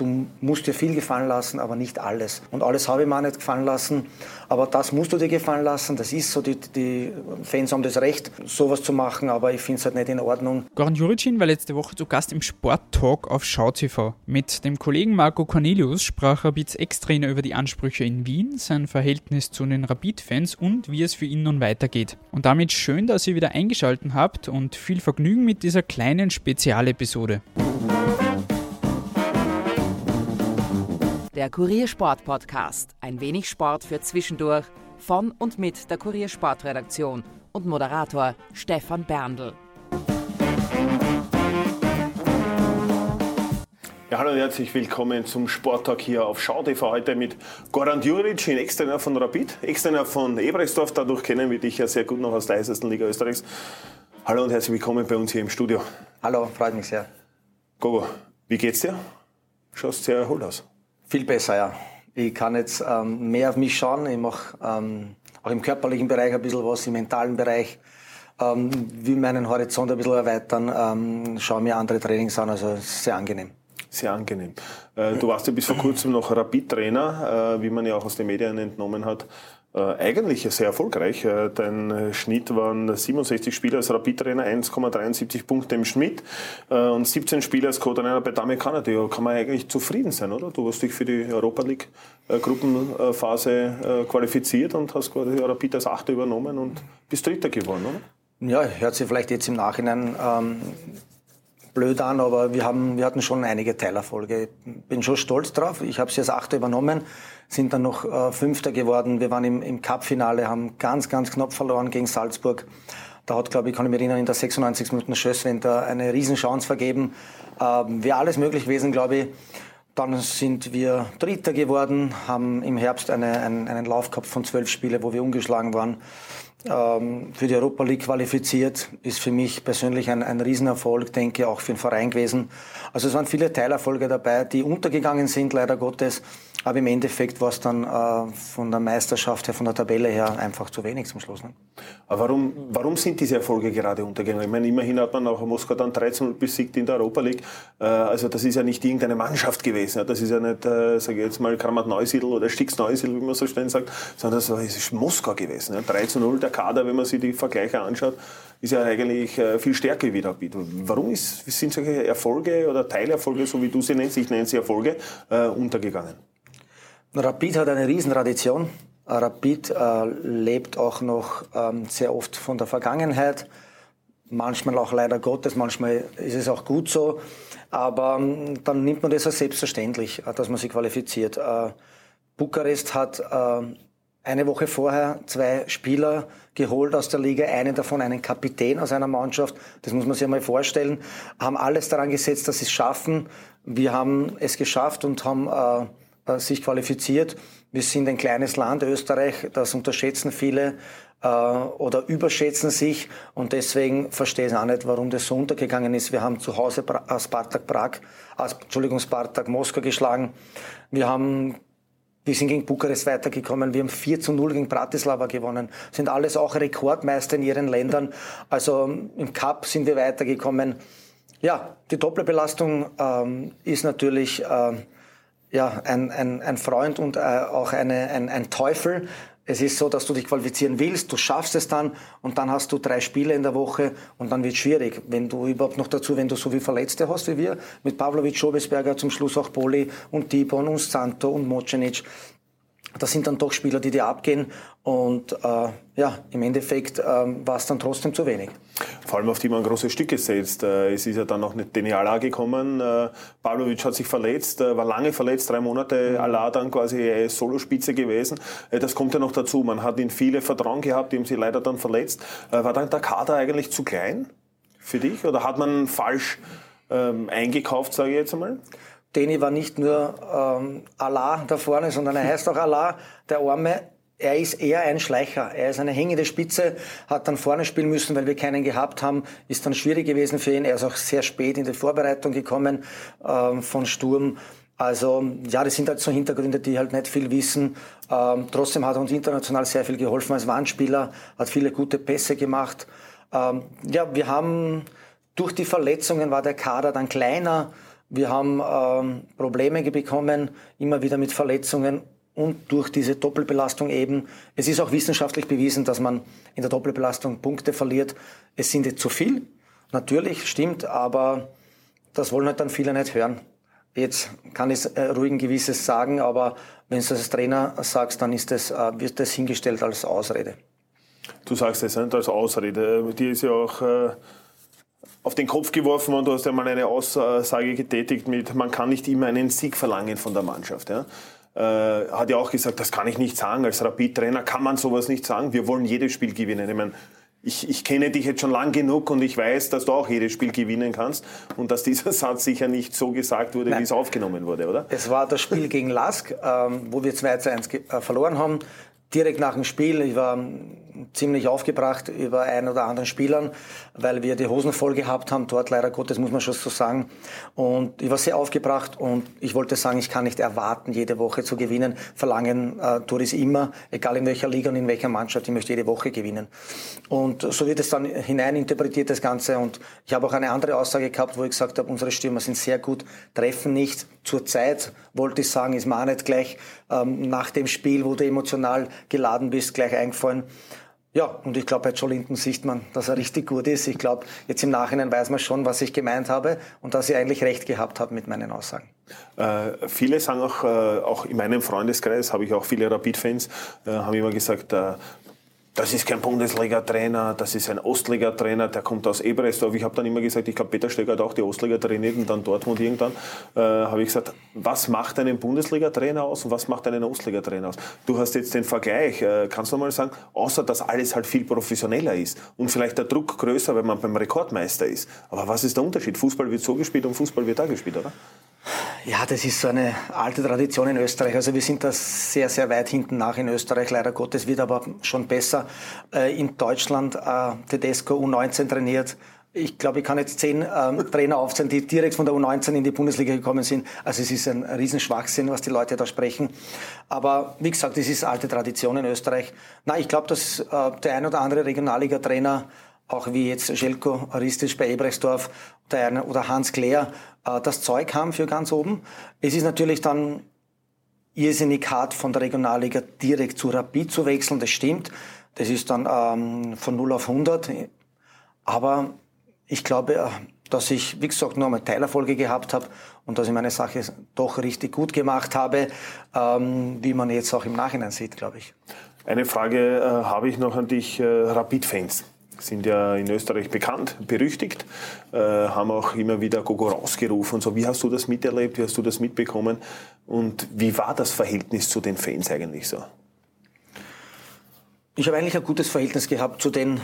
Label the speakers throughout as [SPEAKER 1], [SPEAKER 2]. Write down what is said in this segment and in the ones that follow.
[SPEAKER 1] du musst dir viel gefallen lassen, aber nicht alles. Und alles habe ich mir auch nicht gefallen lassen, aber das musst du dir gefallen lassen. Das ist so, die, die Fans haben das Recht, sowas zu machen, aber ich finde es halt nicht in Ordnung.
[SPEAKER 2] Goran Juricin war letzte Woche zu Gast im Sporttalk auf SchauTV. Mit dem Kollegen Marco Cornelius sprach Rapids Ex-Trainer über die Ansprüche in Wien, sein Verhältnis zu den Rapid-Fans und wie es für ihn nun weitergeht. Und damit schön, dass ihr wieder eingeschaltet habt und viel Vergnügen mit dieser kleinen Spezialepisode.
[SPEAKER 3] Der Kuriersport Podcast. Ein wenig Sport für zwischendurch. Von und mit der Kuriersportredaktion und Moderator Stefan Berndl.
[SPEAKER 4] Ja, hallo und herzlich willkommen zum Sporttag hier auf SchauTV heute mit Goran Djuric, Extrainer von Rapid, Extrainer von Ebrechtsdorf. Dadurch kennen wir dich ja sehr gut noch aus der heißesten Liga Österreichs. Hallo und herzlich willkommen bei uns hier im Studio.
[SPEAKER 1] Hallo, freut mich sehr.
[SPEAKER 4] Gogo, wie geht's dir? Schaust sehr erholt aus.
[SPEAKER 1] Viel besser, ja. Ich kann jetzt ähm, mehr auf mich schauen. Ich mache ähm, auch im körperlichen Bereich ein bisschen was, im mentalen Bereich. Ähm, will meinen Horizont ein bisschen erweitern, ähm, schaue mir andere Trainings an, also sehr angenehm.
[SPEAKER 4] Sehr angenehm. Äh, du warst ja bis vor kurzem noch Rapid-Trainer, äh, wie man ja auch aus den Medien entnommen hat. Äh, eigentlich sehr erfolgreich. Äh, dein äh, Schnitt waren 67 Spiele als Rapid-Trainer, 1,73 Punkte im Schnitt und 17 Spiele als Co-Trainer bei Dame Kanada. Ja, kann man eigentlich zufrieden sein, oder? Du hast dich für die Europa League Gruppenphase qualifiziert und hast quasi Rapid als Achter übernommen und bist Dritter geworden, oder?
[SPEAKER 1] Ja, hört sich vielleicht jetzt im Nachhinein ähm, blöd an, aber wir, haben, wir hatten schon einige Teilerfolge. Bin schon stolz drauf. Ich habe sie als Achter übernommen, sind dann noch äh, Fünfter geworden. Wir waren im, im Cup-Finale, haben ganz, ganz knapp verloren gegen Salzburg. Da hat, glaube ich, kann ich mich erinnern, in der 96. Minute Schösswender eine Riesenchance vergeben. Ähm, Wäre alles möglich gewesen, glaube ich. Dann sind wir Dritter geworden, haben im Herbst eine, einen, einen Lauf gehabt von zwölf Spielen, wo wir ungeschlagen waren ähm, für die Europa League qualifiziert, ist für mich persönlich ein, ein Riesenerfolg, denke auch für den Verein gewesen. Also es waren viele Teilerfolge dabei, die untergegangen sind, leider Gottes. Aber im Endeffekt war es dann äh, von der Meisterschaft her, von der Tabelle her einfach zu wenig zum Schluss. Ne?
[SPEAKER 4] Aber warum, warum sind diese Erfolge gerade untergegangen? Ich meine, immerhin hat man auch Moskau dann 13 besiegt in der Europa League. Äh, also das ist ja nicht irgendeine Mannschaft gewesen. Das ist ja nicht, äh, sage ich jetzt mal, Kramat Neusiedl oder Stix Neusiedl, wie man so schnell sagt, sondern das ist Moskau gewesen. Ja? 3 zu 0, der Kader, wenn man sich die Vergleiche anschaut, ist ja eigentlich äh, viel stärker wie Rapid. Warum ist, sind solche Erfolge oder Teilerfolge, so wie du sie nennst, ich nenne sie Erfolge, äh, untergegangen?
[SPEAKER 1] Rapid hat eine Riesentradition. Rapid äh, lebt auch noch ähm, sehr oft von der Vergangenheit. Manchmal auch leider Gottes, manchmal ist es auch gut so. Aber ähm, dann nimmt man das als selbstverständlich, äh, dass man sich qualifiziert. Äh, Bukarest hat äh, eine Woche vorher zwei Spieler geholt aus der Liga, einen davon einen Kapitän aus einer Mannschaft. Das muss man sich einmal vorstellen. Haben alles daran gesetzt, dass sie es schaffen. Wir haben es geschafft und haben äh, sich qualifiziert. Wir sind ein kleines Land, Österreich, das unterschätzen viele äh, oder überschätzen sich und deswegen verstehe ich auch nicht, warum das so untergegangen ist. Wir haben zu Hause äh, Spartak Prag, äh, Entschuldigung, Spartak Moskau geschlagen. Wir haben wir sind gegen Bukarest weitergekommen. Wir haben 4 zu 0 gegen Bratislava gewonnen. Sind alles auch Rekordmeister in ihren Ländern. Also im Cup sind wir weitergekommen. Ja, die Doppelbelastung ähm, ist natürlich äh, ja, ein, ein, ein Freund und äh, auch eine, ein, ein Teufel. Es ist so, dass du dich qualifizieren willst, du schaffst es dann und dann hast du drei Spiele in der Woche und dann wird es schwierig. Wenn du überhaupt noch dazu, wenn du so viele Verletzte hast wie wir, mit Pavlovic, Schobesberger, zum Schluss auch Poli und Tibon und Santo und Mocenic, das sind dann doch Spieler, die dir abgehen und äh, ja, im Endeffekt äh, war es dann trotzdem zu wenig.
[SPEAKER 4] Vor allem auf die man große Stücke setzt. Äh, es ist ja dann noch nicht Deniala gekommen. Äh, Pavlovic hat sich verletzt, äh, war lange verletzt, drei Monate mhm. Allah dann quasi Solospitze gewesen. Das kommt ja noch dazu. Man hat ihn viele Vertrauen gehabt, die haben sie leider dann verletzt. War dann der Kader eigentlich zu klein für dich oder hat man falsch ähm, eingekauft, sage ich jetzt einmal?
[SPEAKER 1] Deni war nicht nur ähm, Allah da vorne, sondern er heißt auch Allah, der Arme. Er ist eher ein Schleicher. Er ist eine hängende Spitze, hat dann vorne spielen müssen, weil wir keinen gehabt haben. Ist dann schwierig gewesen für ihn. Er ist auch sehr spät in die Vorbereitung gekommen ähm, von Sturm. Also ja, das sind halt so Hintergründe, die halt nicht viel wissen. Ähm, trotzdem hat er uns international sehr viel geholfen als Wandspieler, hat viele gute Pässe gemacht. Ähm, ja, wir haben durch die Verletzungen war der Kader dann kleiner Wir haben ähm, Probleme bekommen, immer wieder mit Verletzungen und durch diese Doppelbelastung eben. Es ist auch wissenschaftlich bewiesen, dass man in der Doppelbelastung Punkte verliert. Es sind jetzt zu viel, natürlich, stimmt, aber das wollen halt dann viele nicht hören. Jetzt kann ich äh, ruhigen Gewisses sagen, aber wenn du als Trainer sagst, dann ist das, äh, wird das hingestellt als Ausrede.
[SPEAKER 4] Du sagst es nicht als Ausrede. Die ist ja auch äh, auf den Kopf geworfen und du hast ja mal eine Aussage getätigt mit, man kann nicht immer einen Sieg verlangen von der Mannschaft. Ja? Äh, hat ja auch gesagt, das kann ich nicht sagen. Als Rapid-Trainer kann man sowas nicht sagen. Wir wollen jedes Spiel gewinnen. Ich meine, ich, ich kenne dich jetzt schon lang genug und ich weiß, dass du auch jedes Spiel gewinnen kannst und dass dieser Satz sicher nicht so gesagt wurde, Nein. wie es aufgenommen wurde, oder?
[SPEAKER 1] Es war das Spiel gegen Lask, ähm, wo wir 2 zu 1 äh, verloren haben. Direkt nach dem Spiel, ich war ziemlich aufgebracht über einen oder anderen Spielern, weil wir die Hosen voll gehabt haben, dort leider Gottes, muss man schon so sagen. Und ich war sehr aufgebracht und ich wollte sagen, ich kann nicht erwarten, jede Woche zu gewinnen. Verlangen äh, tue ich immer, egal in welcher Liga und in welcher Mannschaft, ich möchte jede Woche gewinnen. Und so wird es dann hineininterpretiert, das Ganze. Und ich habe auch eine andere Aussage gehabt, wo ich gesagt habe, unsere Stürmer sind sehr gut, treffen nicht. Zur Zeit wollte ich sagen, ist mir auch nicht gleich ähm, nach dem Spiel, wo du emotional geladen bist, gleich eingefallen. Ja, und ich glaube, bei Joe Linton sieht man, dass er richtig gut ist. Ich glaube, jetzt im Nachhinein weiß man schon, was ich gemeint habe und dass ich eigentlich recht gehabt habe mit meinen Aussagen.
[SPEAKER 4] Äh, viele sagen auch, äh, auch in meinem Freundeskreis habe ich auch viele Rapid-Fans, äh, haben immer gesagt, äh, das ist kein Bundesliga-Trainer, das ist ein Ostliga-Trainer, der kommt aus Eberesdorf. Ich habe dann immer gesagt, ich glaube, Peter Stöger hat auch die Ostliga trainiert und dann Dortmund irgendwann. Äh, habe ich gesagt, was macht einen Bundesliga-Trainer aus und was macht einen Ostliga-Trainer aus? Du hast jetzt den Vergleich, äh, kannst du mal sagen, außer dass alles halt viel professioneller ist und vielleicht der Druck größer, wenn man beim Rekordmeister ist. Aber was ist der Unterschied? Fußball wird so gespielt und Fußball wird da gespielt, oder?
[SPEAKER 1] Ja, das ist so eine alte Tradition in Österreich. Also wir sind da sehr, sehr weit hinten nach in Österreich, leider Gottes, wird aber schon besser. Äh, in Deutschland äh, Tedesco U19 trainiert. Ich glaube, ich kann jetzt zehn ähm, Trainer aufzählen, die direkt von der U19 in die Bundesliga gekommen sind. Also es ist ein Riesenschwachsinn, was die Leute da sprechen. Aber wie gesagt, es ist alte Tradition in Österreich. Na, ich glaube, dass äh, der ein oder andere Regionalliga-Trainer auch wie jetzt Schelko Aristisch bei Ebrechtsdorf oder Hans Kleer, äh, das Zeug haben für ganz oben. Es ist natürlich dann irrsinnig hart von der Regionalliga direkt zu Rapid zu wechseln, das stimmt. Das ist dann ähm, von 0 auf 100. Aber ich glaube, äh, dass ich, wie gesagt, nur einmal Teilerfolge gehabt habe und dass ich meine Sache doch richtig gut gemacht habe, ähm, wie man jetzt auch im Nachhinein sieht, glaube ich.
[SPEAKER 4] Eine Frage äh, habe ich noch an dich, äh, Rapid-Fans sind ja in Österreich bekannt, berüchtigt, äh, haben auch immer wieder Gogo rausgerufen und so. Wie hast du das miterlebt? Wie hast du das mitbekommen? Und wie war das Verhältnis zu den Fans eigentlich so?
[SPEAKER 1] Ich habe eigentlich ein gutes Verhältnis gehabt zu denen,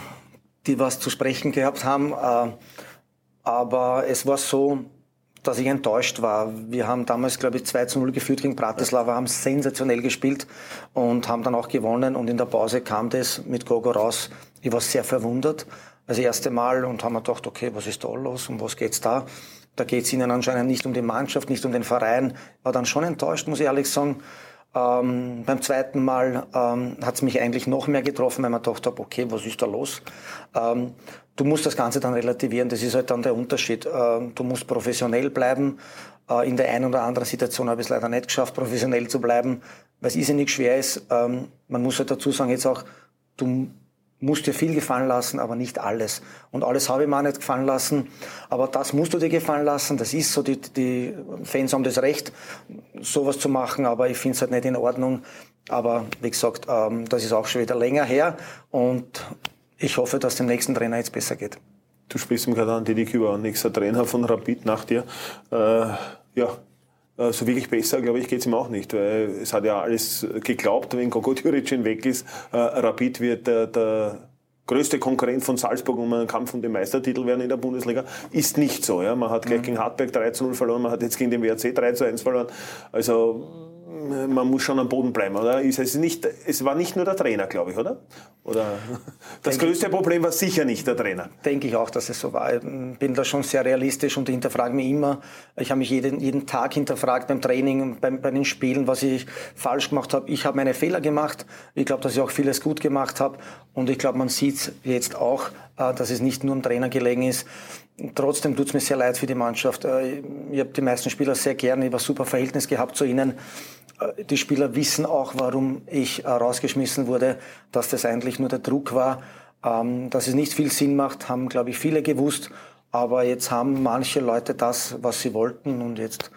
[SPEAKER 1] die was zu sprechen gehabt haben. Äh, aber es war so, dass ich enttäuscht war. Wir haben damals, glaube ich, 2 zu 0 geführt gegen Bratislava, haben sensationell gespielt und haben dann auch gewonnen. Und in der Pause kam das mit Gogo raus. Ich war sehr verwundert. Das erste Mal und haben mir gedacht, okay, was ist da los? Um was geht's da? Da geht's ihnen anscheinend nicht um die Mannschaft, nicht um den Verein. War dann schon enttäuscht, muss ich ehrlich sagen. Ähm, beim zweiten Mal ähm, hat es mich eigentlich noch mehr getroffen, weil man gedacht habe, okay, was ist da los? Ähm, du musst das Ganze dann relativieren, das ist halt dann der Unterschied. Ähm, du musst professionell bleiben. Äh, in der einen oder anderen Situation habe ich es leider nicht geschafft, professionell zu bleiben, weil es irrsinnig schwer ist. Ähm, man muss halt dazu sagen, jetzt auch, du musst dir viel gefallen lassen, aber nicht alles. Und alles habe ich mir auch nicht gefallen lassen. Aber das musst du dir gefallen lassen. Das ist so, die, die Fans haben das Recht, sowas zu machen, aber ich finde es halt nicht in Ordnung. Aber wie gesagt, ähm, das ist auch schon wieder länger her und ich hoffe, dass dem nächsten Trainer jetzt besser geht.
[SPEAKER 4] Du sprichst mir gerade an, Didi Küber, nächster Trainer von Rapid nach dir. Äh, ja, so wirklich besser, glaube ich, geht es ihm auch nicht. Weil es hat ja alles geglaubt, wenn Gogo Djuricin weg ist, äh, Rapid wird der, der größte Konkurrent von Salzburg um einen Kampf um den Meistertitel werden in der Bundesliga. Ist nicht so. Ja. Man hat gleich mhm. gegen Hartberg 3 zu 0 verloren, man hat jetzt gegen den WRC 3 zu 1 verloren. Also man muss schon am Boden bleiben, oder? Es, nicht, es war nicht nur der Trainer, glaube ich, oder? Oder das Denke größte Problem war sicher nicht der Trainer.
[SPEAKER 1] Denke ich auch, dass es so war. Ich bin da schon sehr realistisch und hinterfrage mich immer. Ich habe mich jeden, jeden Tag hinterfragt beim Training, beim, bei den Spielen, was ich falsch gemacht habe. Ich habe meine Fehler gemacht. Ich glaube, dass ich auch vieles gut gemacht habe. Und ich glaube, man sieht jetzt auch, äh, dass es nicht nur am Trainer gelegen ist. Trotzdem tut es mir sehr leid für die Mannschaft. Äh, ich habe die meisten Spieler sehr gerne. Ich habe ein super Verhältnis gehabt zu ihnen. Äh, die Spieler wissen auch, warum ich äh, rausgeschmissen wurde, dass das eigentlich nur der Druck war. Ähm, dass es nicht viel Sinn macht, haben, glaube ich, viele gewusst. Aber jetzt haben manche Leute das, was sie wollten. Und jetzt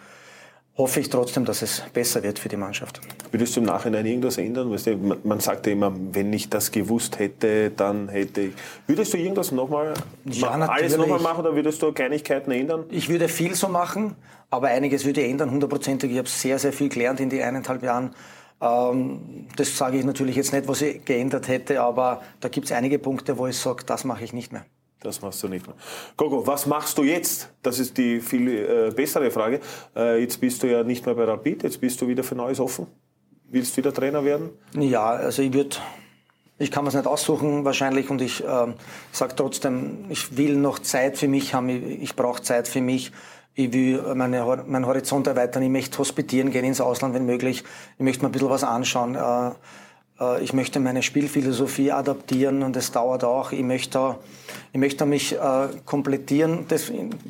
[SPEAKER 1] hoffe ich trotzdem, dass es besser wird für die Mannschaft.
[SPEAKER 4] Würdest du im Nachhinein irgendwas ändern? Weißt du, man sagt ja immer, wenn ich das gewusst hätte, dann hätte ich. Würdest du irgendwas nochmal ja, alles nochmal machen oder würdest du Kleinigkeiten ändern?
[SPEAKER 1] Ich würde viel so machen, aber einiges würde ich ändern, hundertprozentig. Ich habe sehr, sehr viel gelernt in den eineinhalb Jahren. Ähm, das sage ich natürlich jetzt nicht, was ich geändert hätte, aber da gibt es einige Punkte, wo ich sage, das mache ich nicht mehr.
[SPEAKER 4] Das machst du nicht mehr. Gogo, was machst du jetzt? Das ist die viel äh, bessere Frage. Äh, jetzt bist du ja nicht mehr bei Rapid, jetzt bist du wieder für Neues offen. Willst du wieder Trainer werden?
[SPEAKER 1] Ja, also ich würde, ich kann es nicht aussuchen wahrscheinlich und ich äh, sage trotzdem, ich will noch Zeit für mich haben, ich, ich brauche Zeit für mich. Ich will meine, meinen Horizont erweitern, ich möchte hospitieren gehen ins Ausland, wenn möglich. Ich möchte mir ein bisschen was anschauen. Äh, ich möchte meine Spielphilosophie adaptieren und es dauert auch. Ich möchte, ich möchte mich äh, komplettieren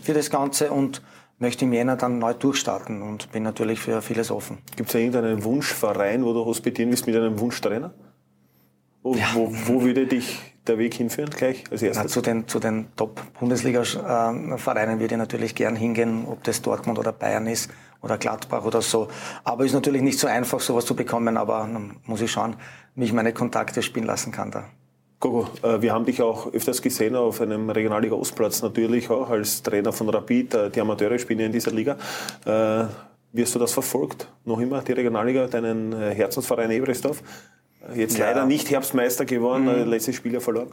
[SPEAKER 1] für das Ganze und möchte im Jänner dann neu durchstarten und bin natürlich für vieles offen.
[SPEAKER 4] Gibt es irgendeinen Wunschverein, wo du hospitieren willst mit einem Wunschtrainer? Wo, ja. wo, wo würde dich der Weg hinführen gleich als erstes?
[SPEAKER 1] Na, zu den, zu den Top-Bundesliga-Vereinen würde ich natürlich gern hingehen, ob das Dortmund oder Bayern ist oder Gladbach oder so. Aber ist natürlich nicht so einfach, sowas zu bekommen, aber dann muss ich schauen, wie ich meine Kontakte spielen lassen kann da.
[SPEAKER 4] Gogo, äh, wir haben dich auch öfters gesehen auf einem Regionalliga Ostplatz, natürlich auch als Trainer von Rapid. Äh, die Amateure spielen ja in dieser Liga. Äh, wie hast du das verfolgt? Noch immer die Regionalliga, deinen Herzensverein Eberesdorf? Jetzt ja. leider nicht Herbstmeister geworden, mhm. letztes Spiel ja verloren.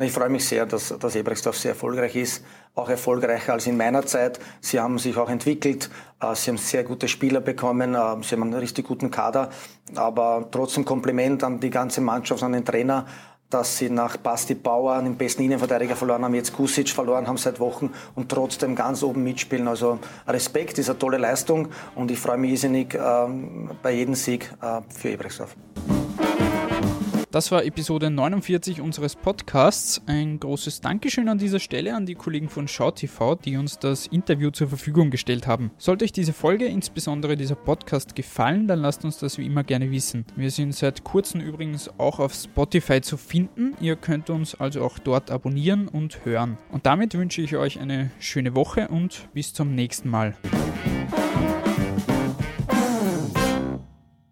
[SPEAKER 1] Ich freue mich sehr, dass, dass Ebrechtsdorf sehr erfolgreich ist, auch erfolgreicher als in meiner Zeit. Sie haben sich auch entwickelt, äh, sie haben sehr gute Spieler bekommen, äh, sie haben einen richtig guten Kader, aber trotzdem Kompliment an die ganze Mannschaft, an den Trainer, dass sie nach Basti Bauer, den besten Innenverteidiger verloren haben, jetzt Kusic verloren haben seit Wochen und trotzdem ganz oben mitspielen. Also Respekt ist eine tolle Leistung und ich freue mich irrsinnig ähm, bei jedem Sieg äh, für Ebrechtsdorf.
[SPEAKER 2] Das war Episode 49 unseres Podcasts. Ein großes Dankeschön an dieser Stelle an die Kollegen von SchauTV, die uns das Interview zur Verfügung gestellt haben. Sollte euch diese Folge, insbesondere dieser Podcast, gefallen, dann lasst uns das wie immer gerne wissen. Wir sind seit kurzem übrigens auch auf Spotify zu finden. Ihr könnt uns also auch dort abonnieren und hören. Und damit wünsche ich euch eine schöne Woche und bis zum nächsten Mal.